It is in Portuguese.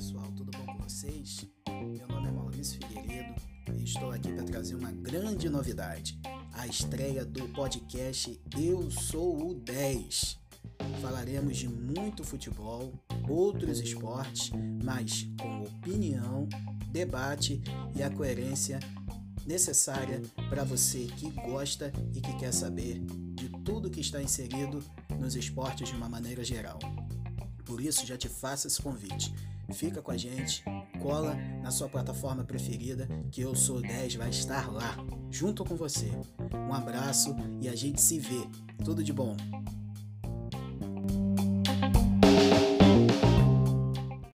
pessoal, tudo bom com vocês? Meu nome é Maurício Figueiredo e estou aqui para trazer uma grande novidade: a estreia do podcast Eu Sou o 10. Falaremos de muito futebol, outros esportes, mas com opinião, debate e a coerência necessária para você que gosta e que quer saber de tudo que está inserido nos esportes de uma maneira geral. Por isso, já te faço esse convite. Fica com a gente, cola na sua plataforma preferida, que eu sou 10 vai estar lá, junto com você. Um abraço e a gente se vê. Tudo de bom.